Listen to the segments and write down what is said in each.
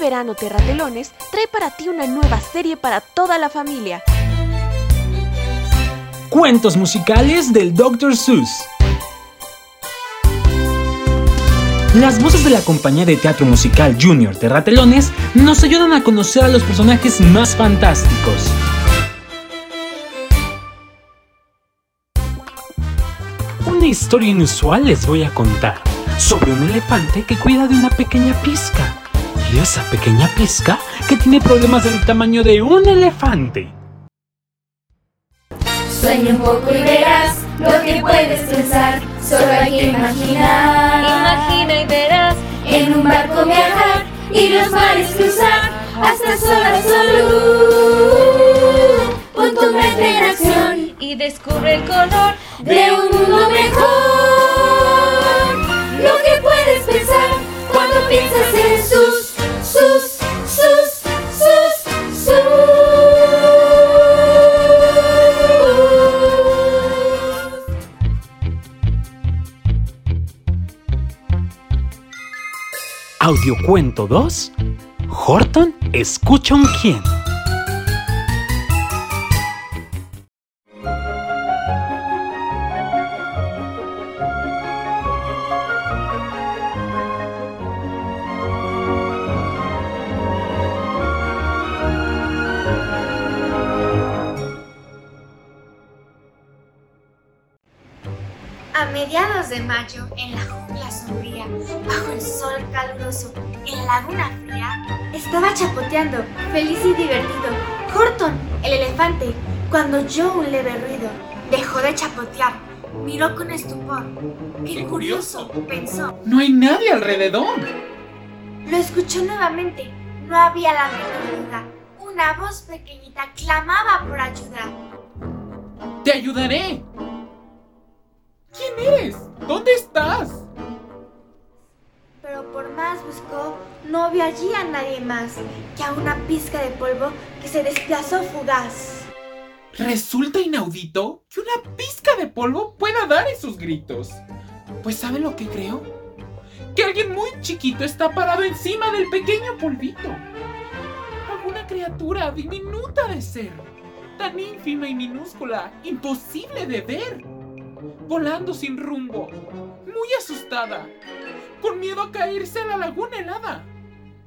verano Terratelones trae para ti una nueva serie para toda la familia. Cuentos musicales del Dr. Seuss. Las voces de la compañía de teatro musical Junior Terratelones nos ayudan a conocer a los personajes más fantásticos. Una historia inusual les voy a contar sobre un elefante que cuida de una pequeña pizca. Y esa pequeña pizca que tiene problemas del tamaño de un elefante. Sueña un poco y verás lo que puedes pensar. Solo hay que imaginar. Imagina y verás En un barco viajar y los mares cruzar hasta sola salud. Pon tu mente en acción y descubre el color de un mundo mejor. Lo que puedes pensar cuando piensas en sus, sus, sus, sus, sus. Audiocuento 2. Horton escucha un quién. Mayo, en la jungla sombría, bajo el sol caluroso, en la laguna fría, estaba chapoteando, feliz y divertido, Horton, el elefante, cuando oyó un leve ruido. Dejó de chapotear, miró con estupor. ¡Qué, ¡Qué curioso! curioso! pensó. No hay nadie alrededor. Lo escuchó nuevamente. No había la menor duda. Una voz pequeñita clamaba por ayuda. Te ayudaré. ¿Quién eres? ¿Dónde estás? Pero por más buscó, no vio allí a nadie más que a una pizca de polvo que se desplazó fugaz. Resulta inaudito que una pizca de polvo pueda dar esos gritos. Pues ¿sabe lo que creo? Que alguien muy chiquito está parado encima del pequeño polvito. Alguna criatura diminuta de ser. Tan ínfima y minúscula, imposible de ver. Volando sin rumbo, muy asustada, con miedo a caerse a la laguna helada.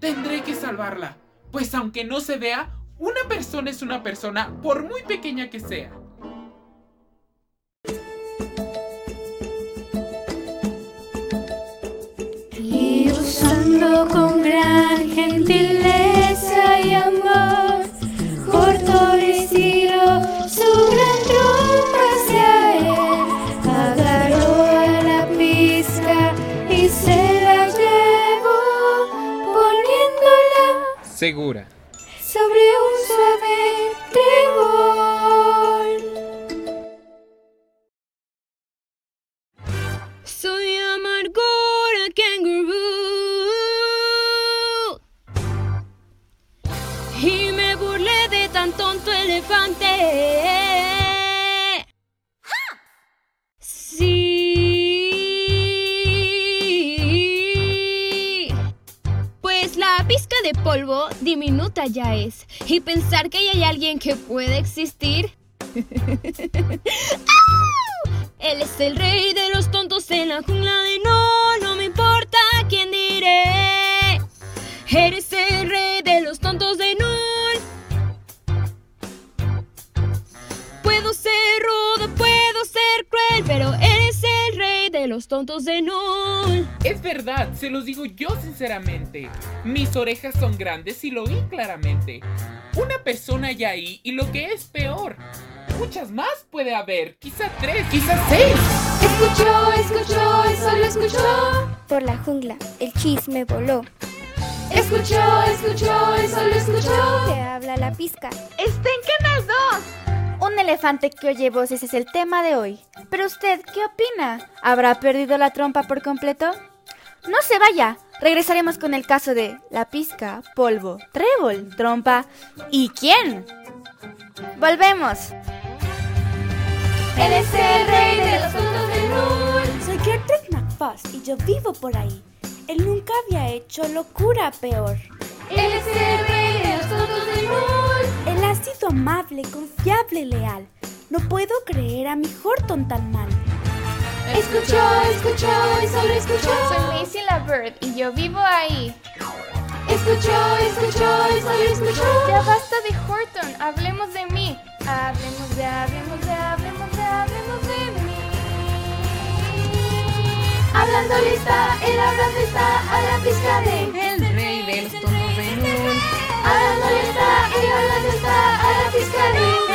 Tendré que salvarla, pues aunque no se vea, una persona es una persona por muy pequeña que sea. Segura. De polvo diminuta ya es Y pensar que hay alguien que puede existir él es el rey de los tontos en la jungla de no, no me importa quién diré. Eres el rey de los tontos de no. Puedo ser rudo, puedo ser cruel, pero rey de los tontos de no. Es verdad, se los digo yo sinceramente. Mis orejas son grandes y lo vi claramente. Una persona hay ahí y lo que es peor. Muchas más puede haber, quizá tres, quizá seis. Escuchó, escuchó, y solo escuchó. Por la jungla, el chisme voló. Escuchó, escuchó, y solo escuchó. Te habla la pizca. ¡Está en Canal 2! Un elefante que oye voces es el tema de hoy. Pero usted, ¿qué opina? ¿Habrá perdido la trompa por completo? No se vaya. Regresaremos con el caso de la pizca, polvo, trébol, trompa y quién. Volvemos. Él es el rey de los tontos del mundo. Soy Gertrude McFast y yo vivo por ahí. Él nunca había hecho locura peor. Él es el rey de los tontos del Nul. Él ha sido amable, confiable y leal. No puedo creer a mi Horton tan mal. Escuchó, escuchó y solo escuchó. Soy Macy la Bird y yo vivo ahí. Escuchó, escuchó y solo escuchó. Ya basta de Horton, hablemos de mí. Hablemos de, hablemos de, hablemos de, hablemos de mí. Hablándole está, él hablando está a la pizca de. El rey de los a la de.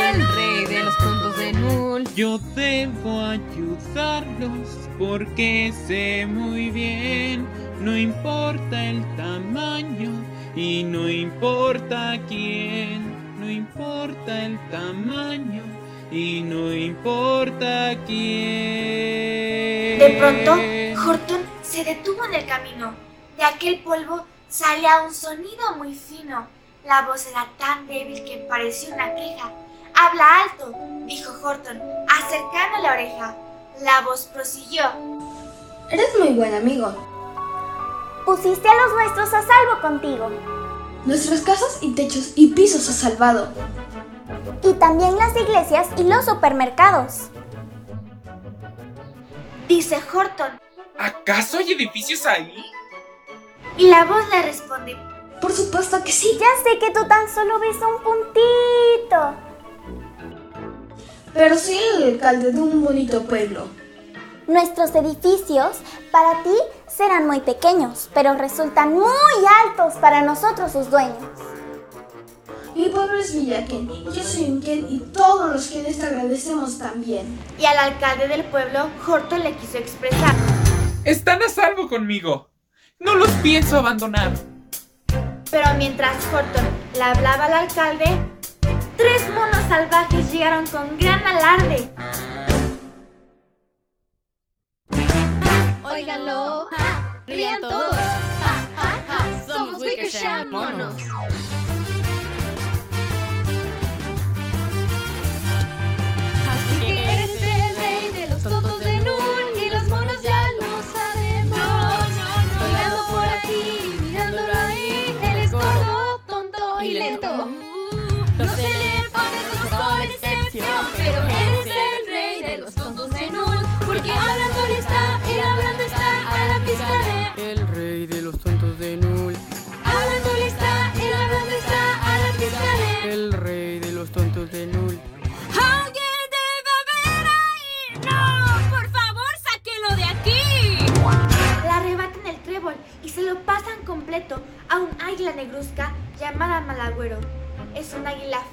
El rey de los tontos de Nul. Yo debo ayudarlos porque sé muy bien, no importa el tamaño y no importa quién, no importa el tamaño y no importa quién. De pronto, Horton se detuvo en el camino. De aquel polvo salía un sonido muy fino. La voz era tan débil que parecía una queja. Habla alto, dijo Horton, acercando la oreja. La voz prosiguió. Eres muy buen amigo. Pusiste a los nuestros a salvo contigo. Nuestras casas y techos y pisos has salvado. Y también las iglesias y los supermercados. Dice Horton. ¿Acaso hay edificios ahí? Y la voz le responde. Por supuesto que sí. Ya sé que tú tan solo ves un puntito. Pero soy el alcalde de un bonito pueblo. Nuestros edificios para ti serán muy pequeños, pero resultan muy altos para nosotros sus dueños. Mi pueblo es Villaquén y yo soy un Ken y todos los Kenes te agradecemos también. Y al alcalde del pueblo, Horton le quiso expresar. Están a salvo conmigo. No los pienso abandonar. Pero mientras Horton le hablaba al alcalde, tres monos salvajes llegaron con gran alarde. Óiganlo, rían todos. Ja, ja, ja. Somos Wickersham monos.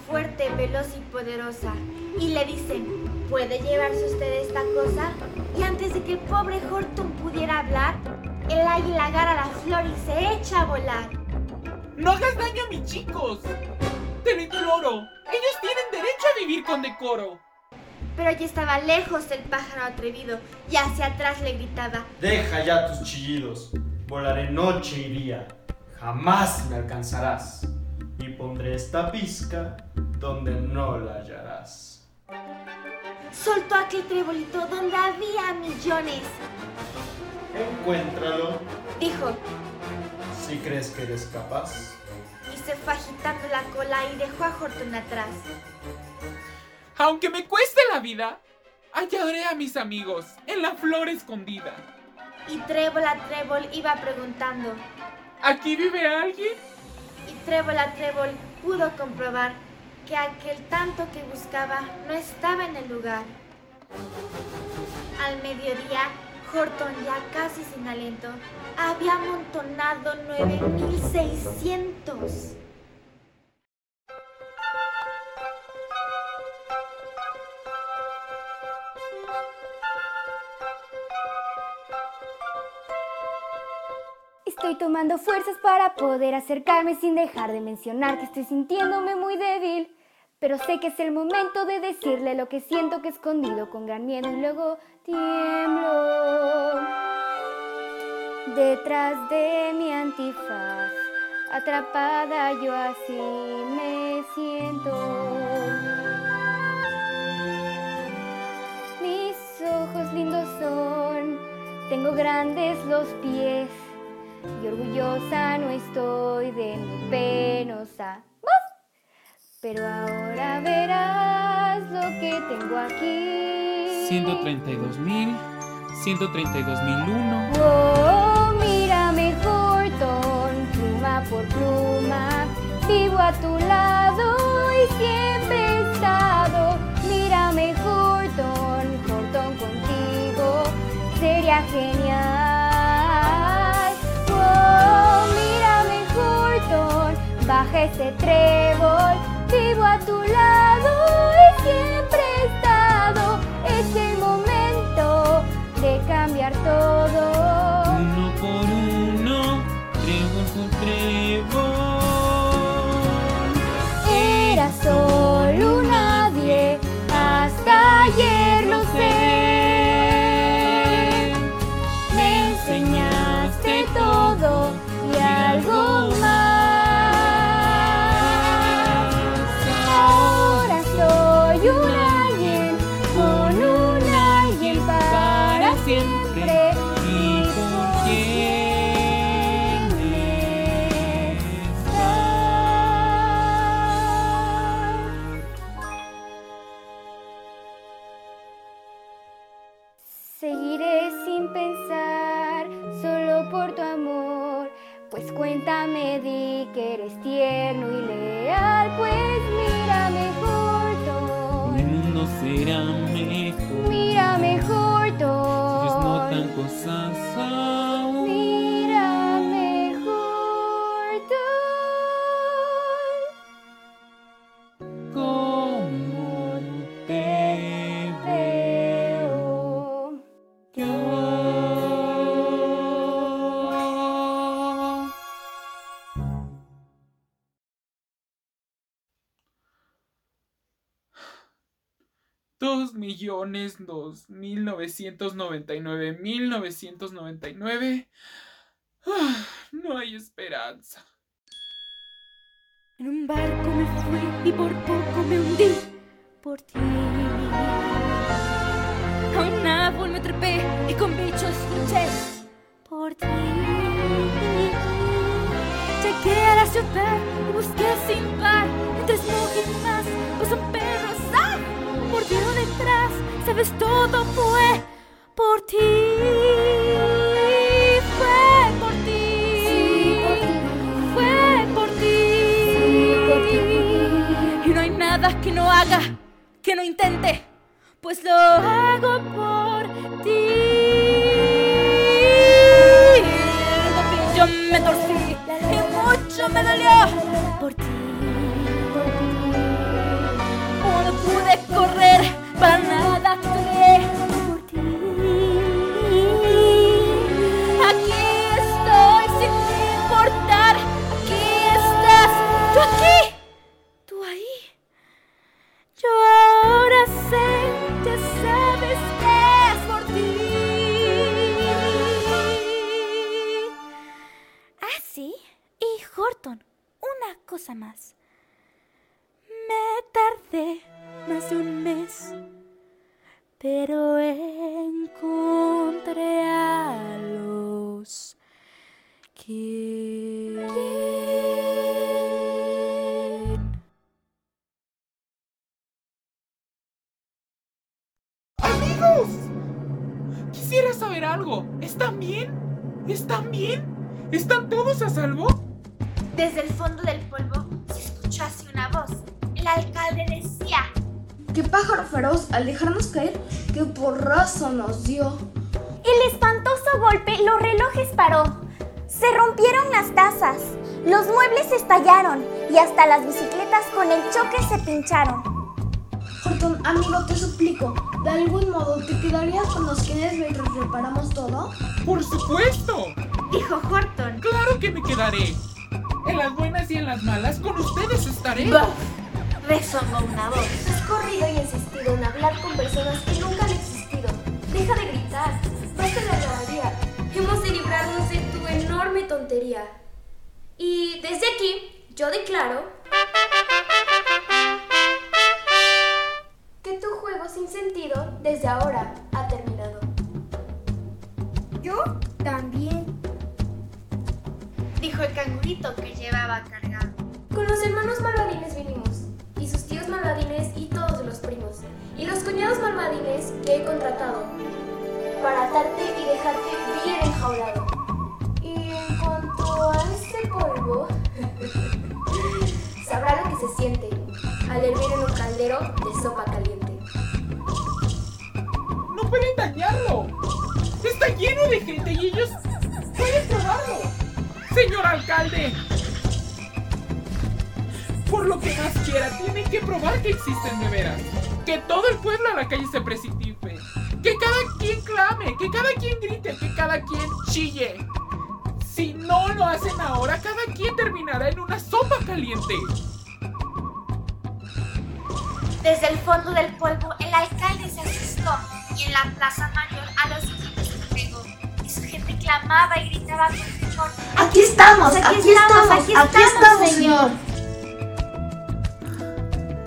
Fuerte, veloz y poderosa. Y le dicen, ¿puede llevarse usted esta cosa? Y antes de que el pobre Horton pudiera hablar, el águila agarra la flor y se echa a volar. ¡No hagas daño a mis chicos! ¡Te lo imploro! ¡Ellos tienen derecho a vivir con decoro! Pero ya estaba lejos el pájaro atrevido y hacia atrás le gritaba, Deja ya tus chillidos. Volaré noche y día. Jamás me alcanzarás. Y pondré esta pizca donde no la hallarás. soltó aquel trebolito donde había millones. Encuéntralo Dijo, si crees que eres capaz. y se fue agitando la cola y dejó a Horton atrás. Aunque me cueste la vida, hallaré a mis amigos en la flor escondida. Y trébol a trébol iba preguntando, ¿Aquí vive alguien? Y trébol a trébol pudo comprobar que aquel tanto que buscaba no estaba en el lugar. Al mediodía, Horton, ya casi sin aliento, había amontonado 9600. Estoy tomando fuerzas para poder acercarme sin dejar de mencionar que estoy sintiéndome muy débil. Pero sé que es el momento de decirle lo que siento que he escondido con gran miedo y luego tiemblo. Detrás de mi antifaz, atrapada yo así me siento. Mis ojos lindos son, tengo grandes los pies. Y orgullosa no estoy de mi penosa voz. Pero ahora verás lo que tengo aquí. 132 mil, 132 mil uno. Oh, mírame, Horton, pluma por pluma, vivo a tu lado y siempre he estado. Mírame, Horton, Horton contigo, sería genial. Ese trébol, vivo millones dos mil novecientos noventa y nueve mil novecientos noventa y nueve. Ah, No hay esperanza. En un barco me fui y por poco me hundí por ti. A un árbol me trepé y con bichos luché por ti. Llegué a la ciudad y busqué sin par entre todo fue por ti. Fue por ti. Fue por ti. Y no hay nada que no haga, que no intente, pues lo hago por que... ¡Amigos! Quisiera saber algo. ¿Están bien? ¿Están bien? ¿Están todos a salvo? Desde el fondo del polvo se escuchó así una voz. El alcalde decía, ¡Qué pájaro feroz! Al dejarnos caer, qué porrazo nos dio. El espantoso golpe los relojes paró. Se rompieron las tazas, los muebles estallaron y hasta las bicicletas con el choque se pincharon. Horton, amigo, te suplico, de algún modo, ¿te quedarías con los quienes mientras reparamos todo? ¡Por supuesto! dijo Horton. ¡Claro que me quedaré! En las buenas y en las malas, con ustedes estaré. Bah, resonó una voz. Has corrido y insistido en hablar con personas que nunca han existido. Deja de gritar. Basta de tontería. Y desde aquí, yo declaro que tu juego sin sentido desde ahora ha terminado. Yo también. dijo el cangurito que llevaba cargado. Con los hermanos malvadines vinimos, y sus tíos malvadines y todos los primos, y los cuñados malvadines que he contratado, para atarte y dejarte bien enjaulado. Polvo, sabrá lo que se siente al hervir en un caldero de sopa caliente. ¡No pueden dañarlo! ¡Está lleno de gente y ellos pueden probarlo! ¡Señor alcalde! Por lo que más quiera, tiene que probar que existen de veras. Que todo el pueblo a la calle se precipite. Que cada quien clame, que cada quien grite, que cada quien chille. Si no lo hacen ahora, cada quien terminará en una sopa caliente. Desde el fondo del polvo, el alcalde se asustó y en la plaza mayor a los gritos se pegó. Y su gente clamaba y gritaba con temor. Aquí estamos, aquí, estamos, aquí estamos, señor.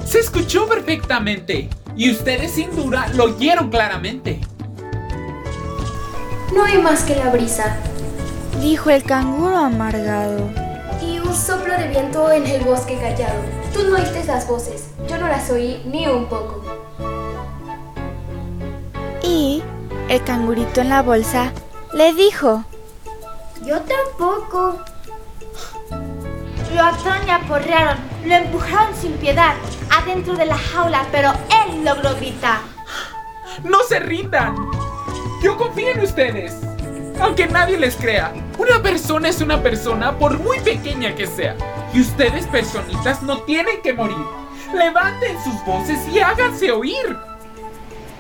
Se escuchó perfectamente. Y ustedes sin duda lo oyeron claramente. No hay más que la brisa Dijo el canguro amargado. y un soplo de viento en el bosque callado. Tú no oíste las voces, yo no las oí ni un poco. Y el cangurito en la bolsa le dijo. Yo tampoco. Lo ataron y aporrearon, lo empujaron sin piedad adentro de la jaula, pero él logró gritar. ¡No se rindan! Yo confío en ustedes. Aunque nadie les crea, una persona es una persona por muy pequeña que sea. Y ustedes, personitas, no tienen que morir. Levanten sus voces y háganse oír.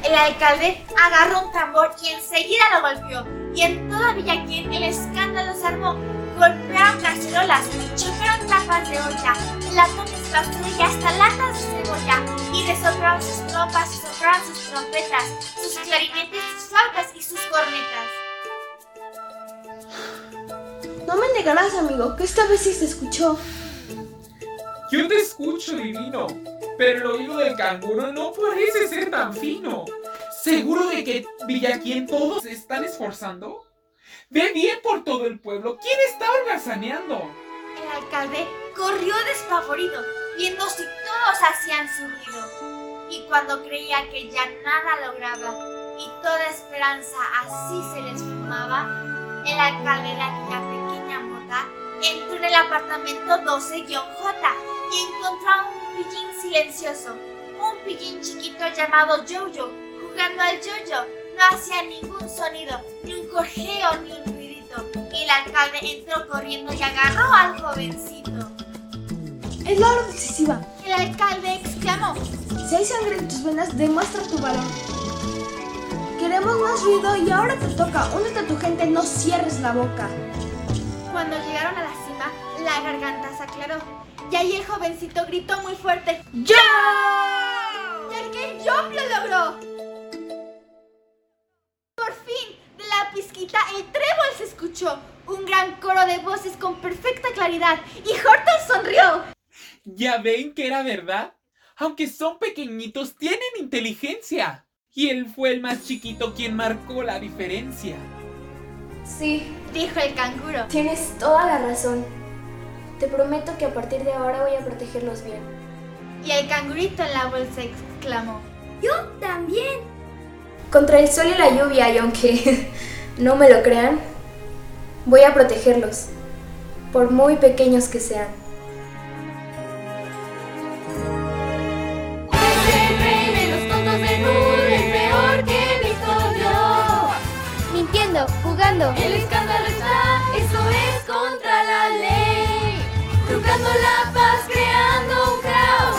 El alcalde agarró un tambor y enseguida lo golpeó. Y en toda Villaquien el escándalo se armó. Golpearon cacerolas, chocaron tapas de olla, latones de basura y hasta latas de cebolla. Y resoplaron sus trompas y sus trompetas, sus clarinetes, sus flautas y sus cornetas. No me negarás, amigo, que esta vez sí se escuchó. Yo te escucho, divino. Pero el oído del canguro no parece ser tan fino. ¿Seguro de que Villaquien todos se están esforzando? Ve bien por todo el pueblo. ¿Quién está holgazaneando? El alcalde corrió despavorido, viendo si todos hacían su ruido. Y cuando creía que ya nada lograba y toda esperanza así se les fumaba, el alcalde de aquella entró en el apartamento 12-J y encontró a un pillín silencioso, un pillín chiquito llamado Jojo, jugando al yoyo. No hacía ningún sonido, ni un corjeo, ni un ruidito. Y el alcalde entró corriendo y agarró al jovencito. Es la hora decisiva. El alcalde exclamó. Si hay sangre en tus venas, demuestra tu valor. Queremos más ruido y ahora te toca. Únete a tu gente, no cierres la boca. Cuando llegaron a la cima, la garganta se aclaró. Y ahí el jovencito gritó muy fuerte. ¡Yo! Y el que Job lo logró. Por fin, de la pizquita, el trébol se escuchó. Un gran coro de voces con perfecta claridad. Y Horton sonrió. ¿Ya ven que era verdad? Aunque son pequeñitos, tienen inteligencia. Y él fue el más chiquito quien marcó la diferencia. Sí, Dijo el canguro. tienes toda la razón. Te prometo que a partir de ahora voy a protegerlos bien. Y el cangurito en la bolsa exclamó. Yo también. Contra el sol y la lluvia, y aunque no me lo crean, voy a protegerlos, por muy pequeños que sean. Mintiendo, jugando. El escándalo está, eso es contra la ley. Trucando la paz, creando un caos.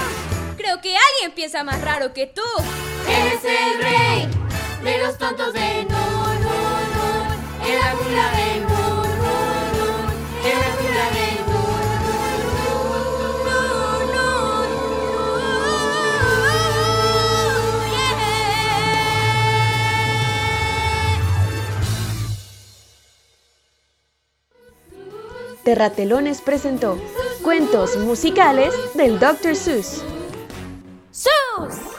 Creo que alguien piensa más raro que tú. Eres el rey de los tontos de Nur, Nur, Nur. En la jungla de Nur, Terratelones presentó Cuentos musicales del Dr. Seuss. ¡Sus!